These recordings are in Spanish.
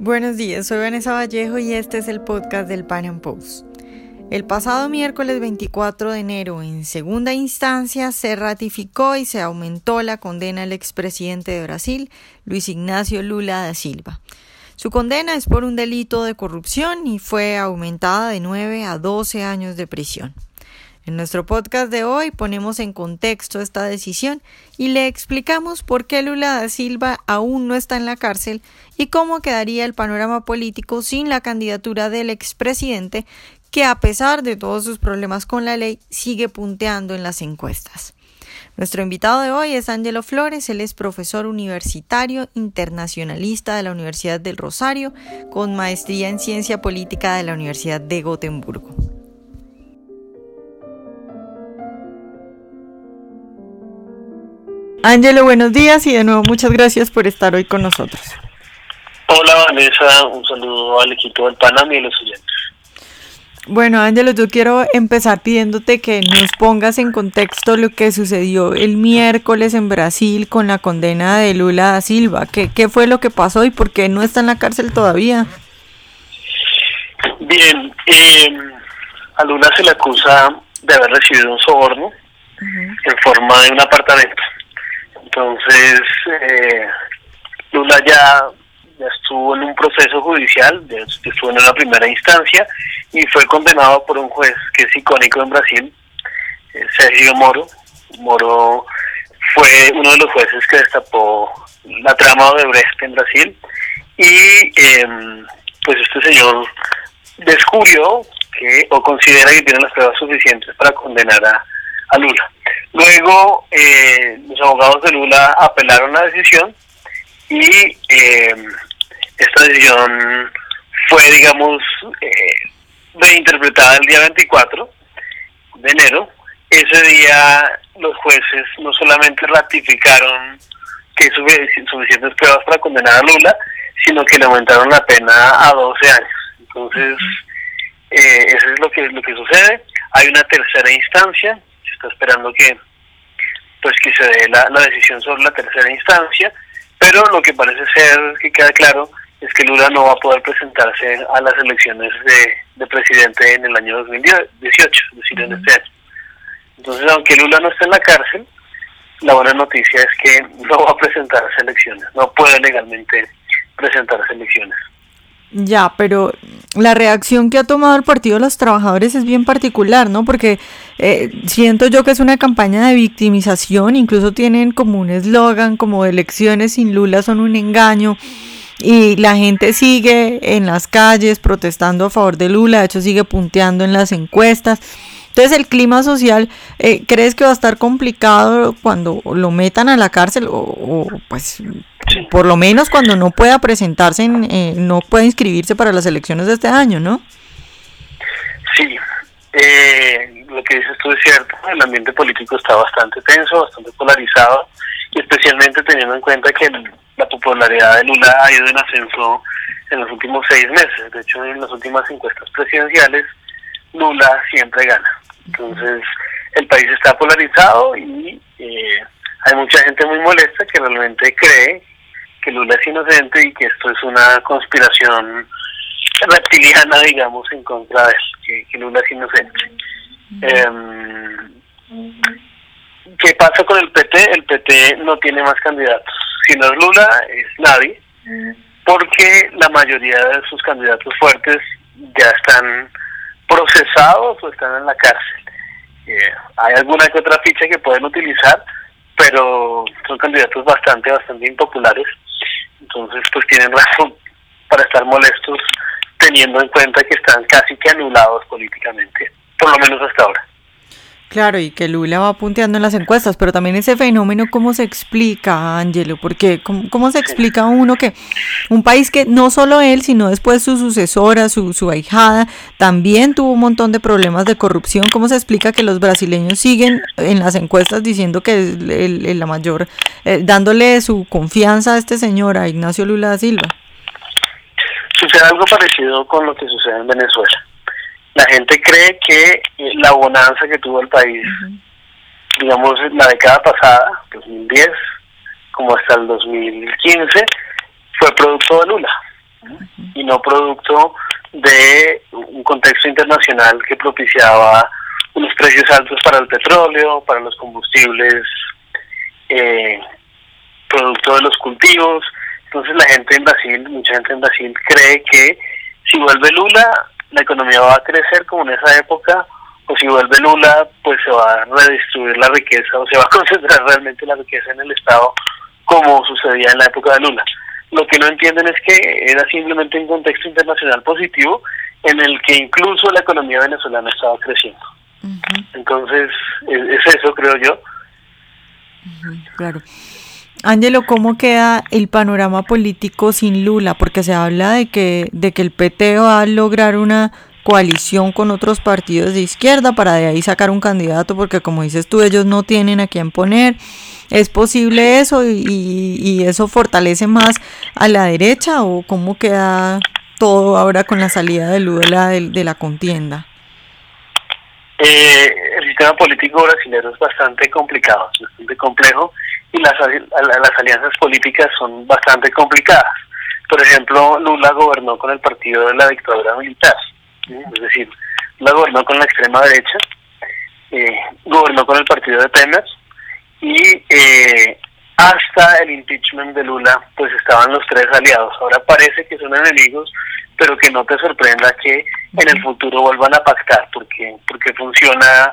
Buenos días, soy Vanessa Vallejo y este es el podcast del Pan Post. El pasado miércoles 24 de enero, en segunda instancia, se ratificó y se aumentó la condena al expresidente de Brasil, Luis Ignacio Lula da Silva. Su condena es por un delito de corrupción y fue aumentada de 9 a 12 años de prisión. En nuestro podcast de hoy ponemos en contexto esta decisión y le explicamos por qué Lula da Silva aún no está en la cárcel y cómo quedaría el panorama político sin la candidatura del expresidente que a pesar de todos sus problemas con la ley sigue punteando en las encuestas. Nuestro invitado de hoy es Ángelo Flores, él es profesor universitario internacionalista de la Universidad del Rosario, con maestría en ciencia política de la Universidad de Gotemburgo. Ángelo, buenos días y de nuevo muchas gracias por estar hoy con nosotros. Hola Vanessa, un saludo al equipo del Panamá y a los oyentes. Bueno, Ángelo, yo quiero empezar pidiéndote que nos pongas en contexto lo que sucedió el miércoles en Brasil con la condena de Lula da Silva. ¿Qué, qué fue lo que pasó y por qué no está en la cárcel todavía? Bien, eh, a Lula se le acusa de haber recibido un soborno en forma de un apartamento. Entonces, eh, Lula ya, estuvo en un proceso judicial, estuvo en la primera instancia y fue condenado por un juez que es icónico en Brasil, eh, Sergio Moro. Moro fue uno de los jueces que destapó la trama de Brecht en Brasil y em, pues este señor descubrió que o considera que tiene las pruebas suficientes para condenar a, a Lula. Luego, eh, los abogados de Lula apelaron la decisión y eh, esta decisión fue, digamos, eh, reinterpretada el día 24 de enero. Ese día los jueces no solamente ratificaron que hay suficientes pruebas para condenar a Lula, sino que le aumentaron la pena a 12 años. Entonces, eh, eso es lo que, lo que sucede. Hay una tercera instancia está esperando que pues que se dé la, decisión sobre la tercera instancia, pero lo que parece ser que queda claro es que Lula no va a poder presentarse a las elecciones de, presidente en el año 2018, es decir, en este año. Entonces, aunque Lula no esté en la cárcel, la buena noticia es que no va a presentarse elecciones, no puede legalmente presentarse elecciones. Ya, pero la reacción que ha tomado el Partido de los Trabajadores es bien particular, ¿no? Porque eh, siento yo que es una campaña de victimización, incluso tienen como un eslogan como elecciones sin Lula son un engaño y la gente sigue en las calles protestando a favor de Lula, de hecho sigue punteando en las encuestas. Entonces el clima social, eh, ¿crees que va a estar complicado cuando lo metan a la cárcel o, pues por lo menos cuando no pueda presentarse, eh, no pueda inscribirse para las elecciones de este año, ¿no? Sí, eh, lo que dices tú es cierto, el ambiente político está bastante tenso, bastante polarizado y especialmente teniendo en cuenta que la popularidad de Lula ha ido en ascenso en los últimos seis meses. De hecho, en las últimas encuestas presidenciales, Lula siempre gana. Entonces, el país está polarizado y eh, hay mucha gente muy molesta que realmente cree que Lula es inocente y que esto es una conspiración reptiliana, digamos, en contra de él, que, Lula es inocente. Em, ¿Qué pasa con el PT? El PT no tiene más candidatos. Si no es Lula, es nadie, porque la mayoría de sus candidatos fuertes ya están procesados o están en la cárcel. Eh, hay alguna que otra ficha que pueden utilizar, pero son candidatos bastante, bastante impopulares. Entonces, pues tienen razón para estar molestos teniendo en cuenta que están casi que anulados políticamente, por lo menos hasta ahora. Claro, y que Lula va punteando en las encuestas, pero también ese fenómeno, ¿cómo se explica, Angelo? Porque, ¿cómo, se explica uno que un país que no solo él, sino después su sucesora, su, su ahijada, también tuvo un montón de problemas de corrupción? ¿Cómo se explica que los brasileños siguen en las encuestas diciendo que es el, la mayor, eh, dándole su confianza a este señor, a Ignacio Lula da Silva? Sucede algo parecido con lo que sucede en Venezuela la gente cree que la bonanza que tuvo el país, digamos, la década pasada, 2010, como hasta el 2015, fue producto de Lula. y no producto de un contexto internacional que propiciaba unos precios altos para el petróleo, para los combustibles, eh, producto de los cultivos. Entonces la gente en Brasil, mucha gente en Brasil cree que si vuelve Lula, la economía va a crecer como en esa época, o si vuelve Lula, pues se va a redistribuir la riqueza o se va a concentrar realmente la riqueza en el Estado como sucedía en la época de Lula. Lo que no entienden es que era simplemente un contexto internacional positivo en el que incluso la economía venezolana estaba creciendo. Entonces, es, eso, creo yo. Claro. Ángelo, ¿cómo queda el panorama político sin Lula? Porque se habla de que, de que el PT va a lograr una coalición con otros partidos de izquierda para de ahí sacar un candidato, porque como dices tú, ellos no tienen a quién poner. ¿Es posible eso y, eso fortalece más a la derecha o cómo queda todo ahora con la salida de Lula de, de la contienda? Eh, el sistema político brasileño es bastante complicado, bastante complejo y las, las alianzas políticas son bastante complicadas. Por ejemplo, Lula gobernó con el partido de la dictadura militar es decir, la gobernó con la extrema derecha, eh, gobernó con el partido de Temer y eh, hasta el impeachment de Lula pues estaban los tres aliados. Ahora parece que son enemigos, pero que no te sorprenda que en el futuro vuelvan a pactar, porque, porque funciona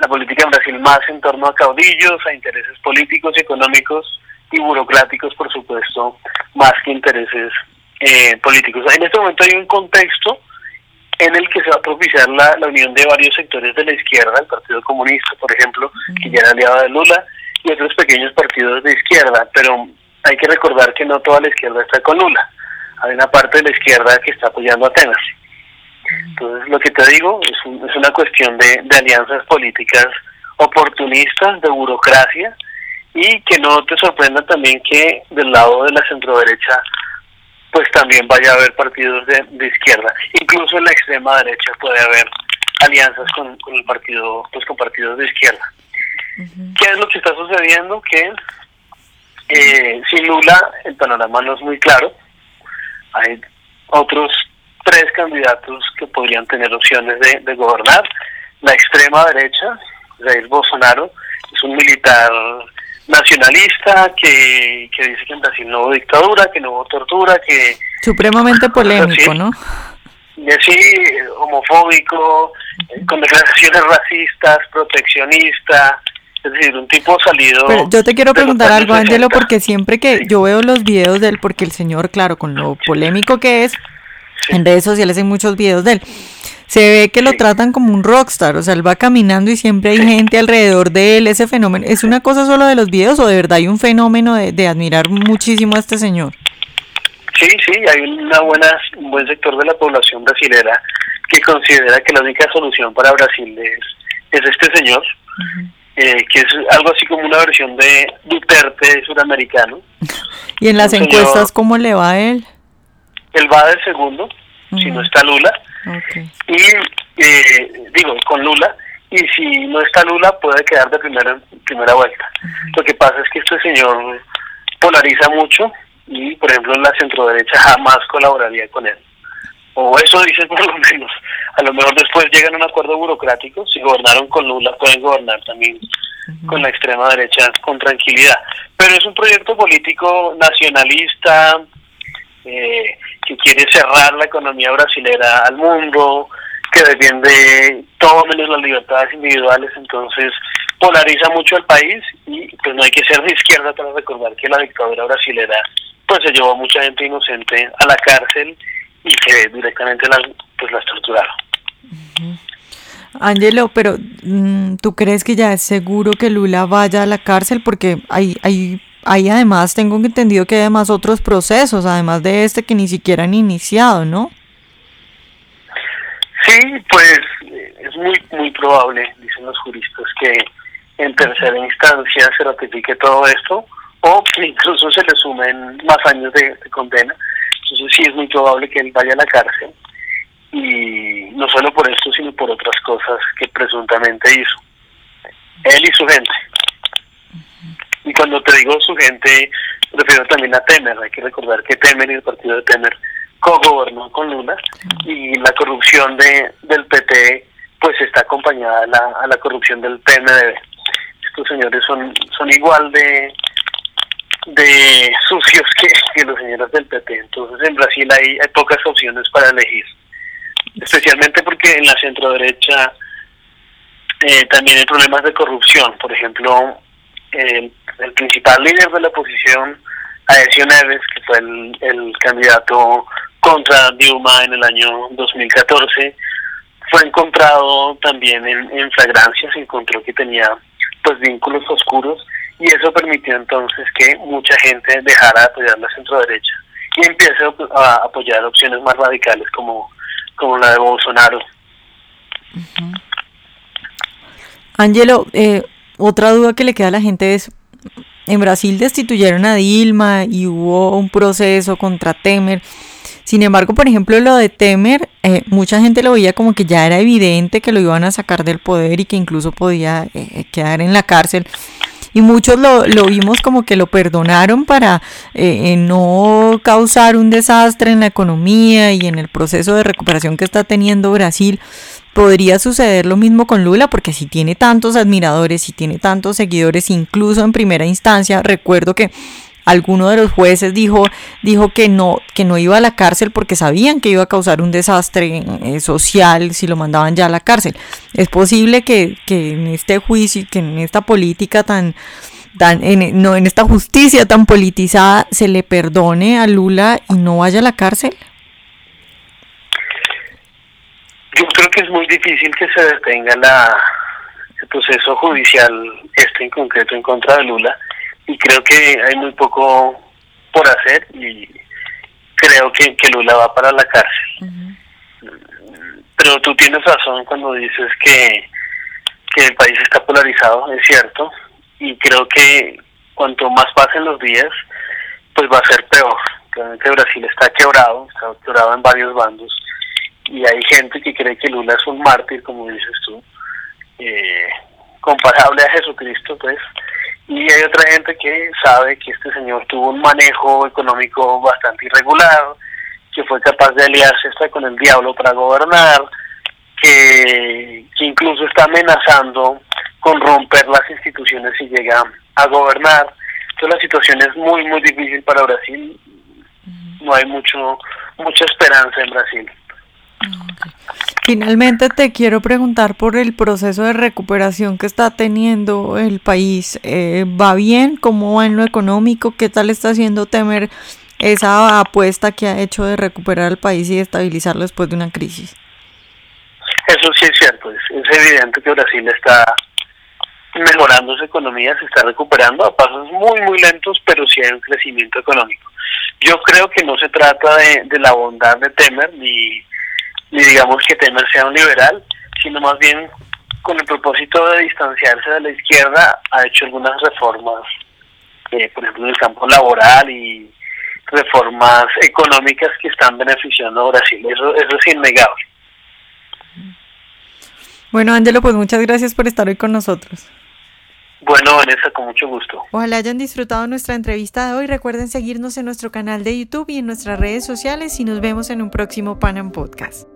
la política en Brasil más en torno a caudillos, a intereses políticos y económicos y burocráticos, por supuesto, más que intereses políticos. En este momento hay un contexto en el que se va a propiciar la, unión de varios sectores de la izquierda, el Partido Comunista, por ejemplo, que ya era aliado de Lula, y otros pequeños partidos de izquierda, pero hay que recordar que no toda la izquierda está con Lula. Hay una parte de la izquierda que está apoyando a Atenas. Entonces, lo que te digo es, es una cuestión de, de alianzas políticas oportunistas, de burocracia, y que no te sorprenda también que del lado de la centroderecha pues también vaya a haber partidos de, izquierda. Incluso en la extrema derecha puede haber alianzas con, el partido, pues con partidos de izquierda. ¿Qué es lo que está sucediendo? Que eh, sin Lula el panorama no es muy claro. Hay otros tres candidatos que podrían tener opciones de, de gobernar. La extrema derecha, Jair Bolsonaro, es un militar nacionalista que, que dice que en Brasil no hubo dictadura, que no hubo tortura, que... Supremamente polémico, ¿no? Sí, homofóbico, eh, con declaraciones racistas, proteccionista, es decir, un tipo salido... Pero yo te quiero preguntar algo, Ángelo, porque siempre que yo veo los videos de él, porque el señor, claro, con lo polémico que es, en redes sociales hay muchos videos de él se ve que lo tratan como un rockstar, o sea, él va caminando y siempre hay gente alrededor de él, ese fenómeno, ¿es una cosa solo de los videos o de verdad hay un fenómeno de, admirar muchísimo a este señor? Sí, sí, hay una buena, un buen sector de la población brasilera que considera que la única solución para Brasil es, es este señor, eh, que es algo así como una versión de Duterte suramericano. ¿Y en las encuestas cómo le va a él? Él va de segundo, si no está Lula, y eh, digo, con Lula, y si no está Lula puede quedar de primera, primera vuelta. Lo que pasa es que este señor polariza mucho y, por ejemplo, la centroderecha jamás colaboraría con él. O eso dicen por lo menos. A lo mejor después llegan a un acuerdo burocrático. Si gobernaron con Lula, pueden gobernar también con la extrema derecha con tranquilidad. Pero es un proyecto político nacionalista, eh, que quiere cerrar la economía brasilera al mundo, que defiende todo menos las libertades individuales, entonces polariza mucho el país y pues no hay que ser de izquierda para recordar que la dictadura brasilera pues se llevó a mucha gente inocente a la cárcel y que directamente las pues las torturaron. Angelo, pero mm, ¿tú crees que ya es seguro que Lula vaya a la cárcel? Porque hay, hay Ahí además tengo entendido que hay además otros procesos, además de este que ni siquiera han iniciado, ¿no? Sí, pues es muy muy probable, dicen los juristas, que en tercera instancia se ratifique todo esto o que incluso se le sumen más años de, condena. Entonces sí es muy probable que él vaya a la cárcel y no solo por esto, sino por otras cosas que presuntamente hizo. Él y su gente. Y cuando te digo su gente, refiero también a Temer. Hay que recordar que Temer y el partido de Temer co-gobernó con Lula y la corrupción de del PT pues está acompañada a la, corrupción del PNDB. Estos señores son, son igual de, de sucios que, los señores del PT. Entonces en Brasil hay, hay pocas opciones para elegir, especialmente porque en la centro derecha eh, también hay problemas de corrupción. Por ejemplo, el, el principal líder de la oposición, Aécio Neves, que fue el, el candidato contra Dilma en el año 2014, fue encontrado también en, en flagrancia, se encontró que tenía pues vínculos oscuros y eso permitió entonces que mucha gente dejara de apoyar la centro derecha y empiece a apoyar opciones más radicales como, como la de Bolsonaro. Angelo, eh, otra duda que le queda a la gente es, en Brasil destituyeron a Dilma y hubo un proceso contra Temer. Sin embargo, por ejemplo, lo de Temer, eh, mucha gente lo veía como que ya era evidente que lo iban a sacar del poder y que incluso podía eh, quedar en la cárcel. Y muchos lo, lo, vimos como que lo perdonaron para eh, no causar un desastre en la economía y en el proceso de recuperación que está teniendo Brasil. Podría suceder lo mismo con Lula, porque si tiene tantos admiradores, si tiene tantos seguidores, incluso en primera instancia, recuerdo que alguno de los jueces dijo, dijo que no, que no iba a la cárcel porque sabían que iba a causar un desastre eh, social si lo mandaban ya a la cárcel. Es posible que, que en este juicio, que en esta política tan, tan en, no, en esta justicia tan politizada se le perdone a Lula y no vaya a la cárcel. Yo creo que es muy difícil que se detenga la, el proceso judicial este en concreto en contra de Lula y creo que hay muy poco por hacer y creo que, que Lula va para la cárcel. Pero tú tienes razón cuando dices que, que el país está polarizado, es cierto, y creo que cuanto más pasen los días, pues va a ser peor. Realmente Brasil está quebrado, está quebrado en varios bandos, y hay gente que cree que Lula es un mártir, como dices tú, eh, comparable a Jesucristo, pues, y hay otra gente que sabe que este señor tuvo un manejo económico bastante irregular, que fue capaz de aliarse hasta con el diablo para gobernar, que, que incluso está amenazando con romper las instituciones si llega a gobernar. Entonces la situación es muy, muy difícil para Brasil. No hay mucho mucha esperanza en Brasil. Finalmente te quiero preguntar por el proceso de recuperación que está teniendo el país. Eh, ¿Va bien? ¿Cómo va en lo económico? ¿Qué tal está haciendo temer esa apuesta que ha hecho de recuperar el país y estabilizarlo después de una crisis? Eso sí es cierto. Es, evidente que Brasil está mejorando su economía, se está recuperando a pasos muy, muy lentos, pero sí hay un crecimiento económico. Yo creo que no se trata de, de la bondad de Temer ni ni digamos que Temer sea un liberal, sino más bien con el propósito de distanciarse de la izquierda, ha hecho algunas reformas, eh, por ejemplo, en el campo laboral y reformas económicas que están beneficiando a Brasil. Eso, eso es innegable. Bueno, Ángelo, pues muchas gracias por estar hoy con nosotros. Bueno, Vanessa, con mucho gusto. Ojalá hayan disfrutado nuestra entrevista de hoy. Recuerden seguirnos en nuestro canal de YouTube y en nuestras redes sociales y nos vemos en un próximo Panam Podcast.